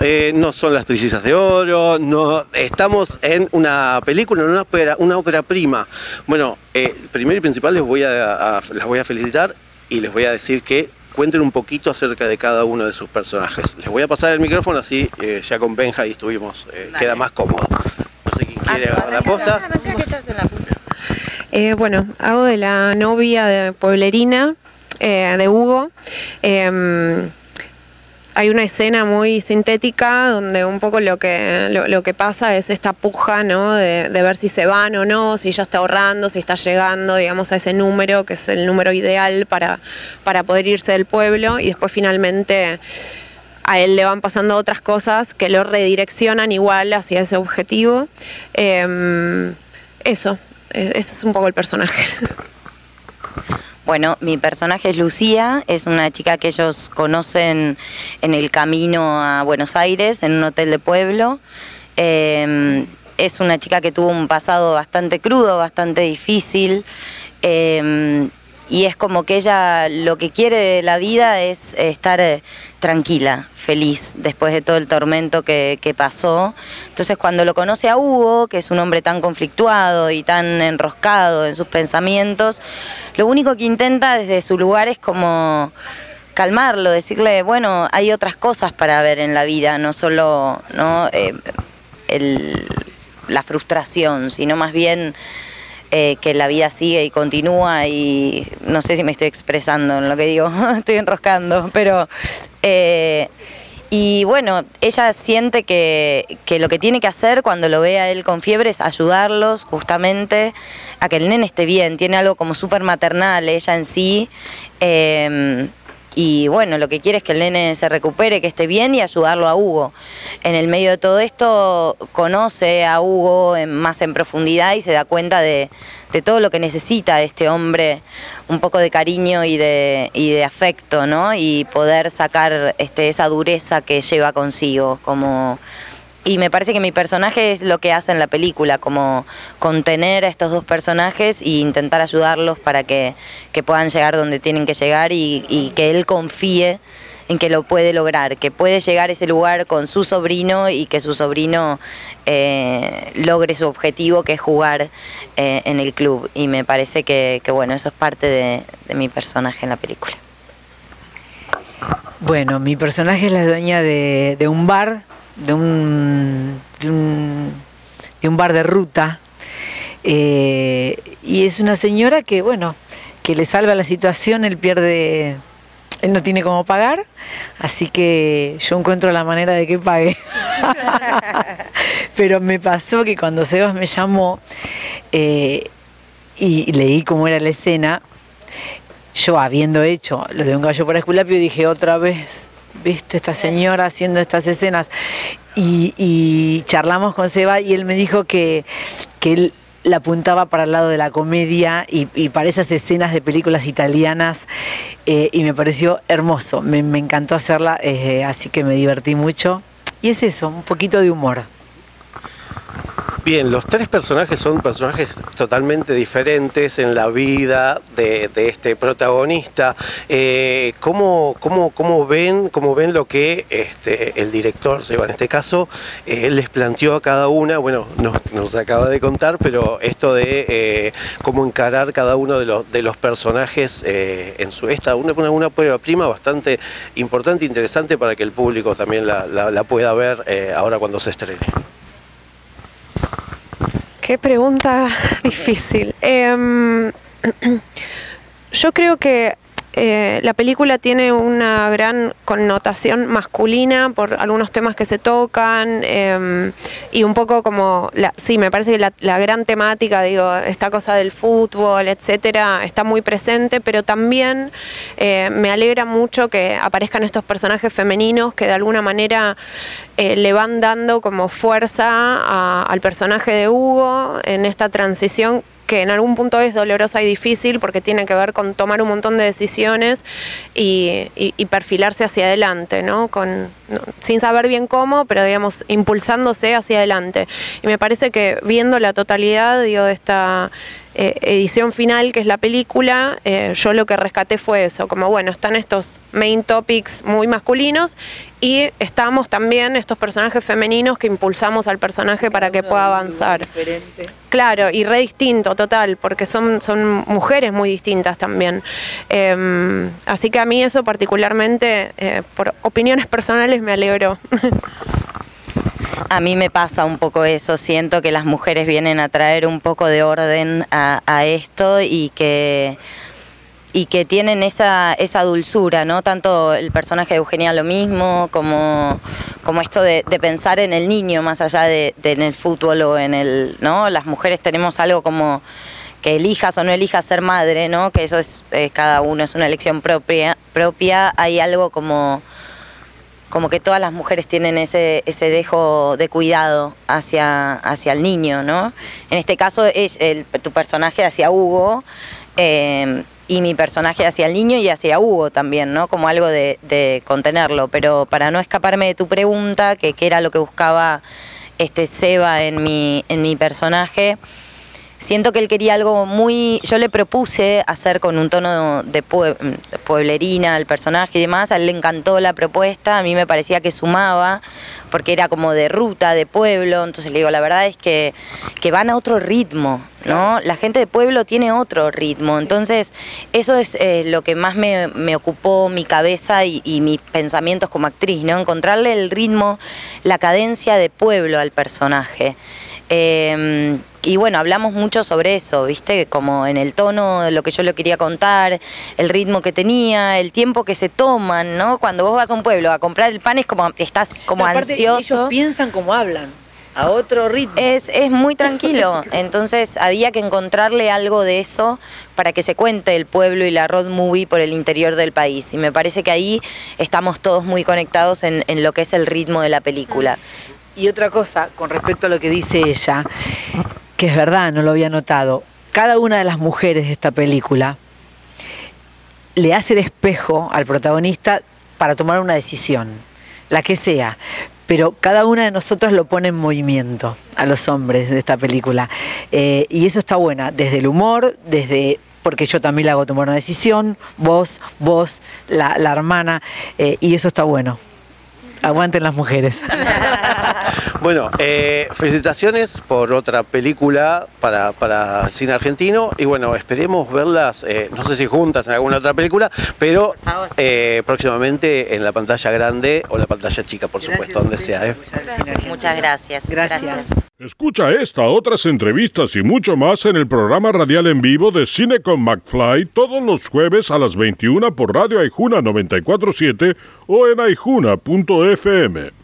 Eh, no son las trillizas de oro, no estamos en una película, en una ópera, una ópera prima. Bueno, eh, primero y principal les voy a, las voy a felicitar y les voy a decir que cuenten un poquito acerca de cada uno de sus personajes. Les voy a pasar el micrófono así eh, ya con Benja y estuvimos, eh, queda más cómodo. No sé quién quiere agarrar la posta. bueno, hago de la novia de pueblerina de Hugo. Hay una escena muy sintética donde un poco lo que, lo, que pasa es esta puja, ¿no? De, ver si se van o no, si ya está ahorrando, si está llegando, digamos, a ese número, que es el número ideal para, para poder irse del pueblo y después finalmente a él le van pasando otras cosas que lo redireccionan igual hacia ese objetivo. Em, eso, e, ese es un poco el personaje. Bueno, mi personaje es Lucía, es una chica que ellos conocen en el camino a Buenos Aires, en un hotel de pueblo. Em, es una chica que tuvo un pasado bastante crudo, bastante difícil. Em, y es como que ella lo que quiere de la vida es estar eh, tranquila, feliz, después de todo el tormento que, pasó. Entonces cuando lo conoce a Hugo, que es un hombre tan conflictuado y tan enroscado en sus pensamientos, lo único que intenta desde su lugar es como calmarlo, decirle, bueno, hay otras cosas para ver en la vida, no solo ¿no? Eh, la frustración, sino más bien eh, que la vida sigue y continúa y no sé si me estoy expresando en lo que digo, estoy enroscando, pero... Eh, y bueno, ella siente que, lo que tiene que hacer cuando lo ve a él con fiebre es ayudarlos justamente a que el nene esté bien. Tiene algo como súper maternal ella en sí. Eh, y bueno, lo que quiere es que el nene se recupere, que esté bien y ayudarlo a Hugo. En el medio de todo esto conoce a Hugo más en profundidad y se da cuenta de, todo lo que necesita este hombre, un poco de cariño y de, y de afecto, ¿no? Y poder sacar este, esa dureza que lleva consigo, como y me parece que mi personaje es lo que hace en la película, como contener a estos dos personajes e intentar ayudarlos para que, puedan llegar donde tienen que llegar y, que él confíe en que lo puede lograr, que puede llegar a ese lugar con su sobrino y que su sobrino eh, logre su objetivo, que es jugar eh, en el club. Y me parece que, bueno, eso es parte de, mi personaje en la película. Bueno, mi personaje es la dueña de un bar de un, de un, bar de ruta. Eh, y es una señora que, bueno, que le salva la situación, él pierde, él no tiene cómo pagar, así que yo encuentro la manera de que pague. Pero me pasó que cuando Sebas me llamó eh, y leí cómo era la escena, yo habiendo hecho lo de un gallo por Esculapio dije otra vez viste, esta señora haciendo estas escenas. Y, charlamos con Seba y él me dijo que, que él la apuntaba para el lado de la comedia y, para esas escenas de películas italianas eh, y me pareció hermoso, me, encantó hacerla, eh, así que me divertí mucho. Y es eso, un poquito de humor. Bien, los tres personajes son personajes totalmente diferentes en la vida de, este protagonista. Eh, ¿cómo, ven, ¿Cómo ven lo que este, el director, en este caso, eh, les planteó a cada una? Bueno, nos, acaba de contar, pero esto de eh, cómo encarar cada uno de los, personajes en su esta, una, una, prueba prima bastante importante interesante para que el público también la pueda ver ahora cuando se estrene. Qué pregunta difícil. Em, yo creo que eh, la película tiene una gran connotación masculina por algunos temas que se tocan em, y un poco como, la, sí, me parece que la, gran temática, digo, esta cosa del fútbol, etcétera, está muy presente, pero también eh, me alegra mucho que aparezcan estos personajes femeninos que de alguna manera eh, le van dando como fuerza al personaje de Hugo en esta transición que en algún punto es dolorosa y difícil porque tiene que ver con tomar un montón de decisiones y, perfilarse hacia adelante, ¿no? Con, sin saber bien cómo, pero digamos, impulsándose hacia adelante. Y me parece que viendo la totalidad digo, de esta eh, edición final, que es la película, eh, yo lo que rescaté fue eso, como bueno, están estos main topics muy masculinos y estamos también estos personajes femeninos que impulsamos al personaje para que pueda avanzar. Claro, y re distinto, total, porque son, son mujeres muy distintas también. Em, así que a mí eso particularmente, eh, por opiniones personales, me alegró. A mí me pasa un poco eso, siento que las mujeres vienen a traer un poco de orden a, esto y que y que tienen esa, esa dulzura, ¿no? Tanto el personaje de Eugenia lo mismo, como, como esto de, pensar en el niño más allá de, en el fútbol o en el, ¿no? Las mujeres tenemos algo como que elijas o no elijas ser madre, ¿no? Que eso es, cada uno es una elección propia, propia, hay algo como como que todas las mujeres tienen ese, ese dejo de cuidado hacia, hacia el niño, ¿no? En este caso es el, tu personaje hacia Hugo eh, y mi personaje hacia el niño y hacia Hugo también, ¿no? Como algo de, contenerlo. Pero para no escaparme de tu pregunta, que, que era lo que buscaba este Seba en mi, en mi personaje, siento que él quería algo muy. Yo le propuse hacer con un tono de pueblerina al personaje y demás. A él le encantó la propuesta. A mí me parecía que sumaba, porque era como de ruta, de pueblo. Entonces le digo, la verdad es que, que van a otro ritmo, ¿no? La gente de pueblo tiene otro ritmo. Entonces, eso es eh, lo que más me, ocupó mi cabeza y, y mis pensamientos como actriz, ¿no? Encontrarle el ritmo, la cadencia de pueblo al personaje. Eh, y bueno, hablamos mucho sobre eso, ¿viste? Como en el tono, lo que yo le quería contar, el ritmo que tenía, el tiempo que se toman, ¿no? Cuando vos vas a un pueblo a comprar el pan es como, estás como ansioso. Ellos piensan como hablan. A otro ritmo. Es, es muy tranquilo. Entonces había que encontrarle algo de eso para que se cuente el pueblo y la road movie por el interior del país. Y me parece que ahí estamos todos muy conectados en, en lo que es el ritmo de la película. Y otra cosa, con respecto a lo que dice ella, que es verdad, no lo había notado, cada una de las mujeres de esta película le hace de espejo al protagonista para tomar una decisión, la que sea. Pero cada una de nosotros lo pone en movimiento a los hombres de esta película. Eh, y eso está buena, desde el humor, desde porque yo también le hago tomar una decisión, vos, vos, la, hermana, eh, y eso está bueno. Aguanten las mujeres. bueno, eh, felicitaciones por otra película para, para cine argentino y bueno, esperemos verlas, eh, no sé si juntas en alguna otra película, pero eh, próximamente en la pantalla grande o la pantalla chica, por supuesto, donde sea. Muchas gracias. Gracias. Escucha esta, otras entrevistas y mucho más en el programa radial en vivo de Cine con McFly todos los jueves a las 21 por Radio Aijuna 947 o en aijuna.fm.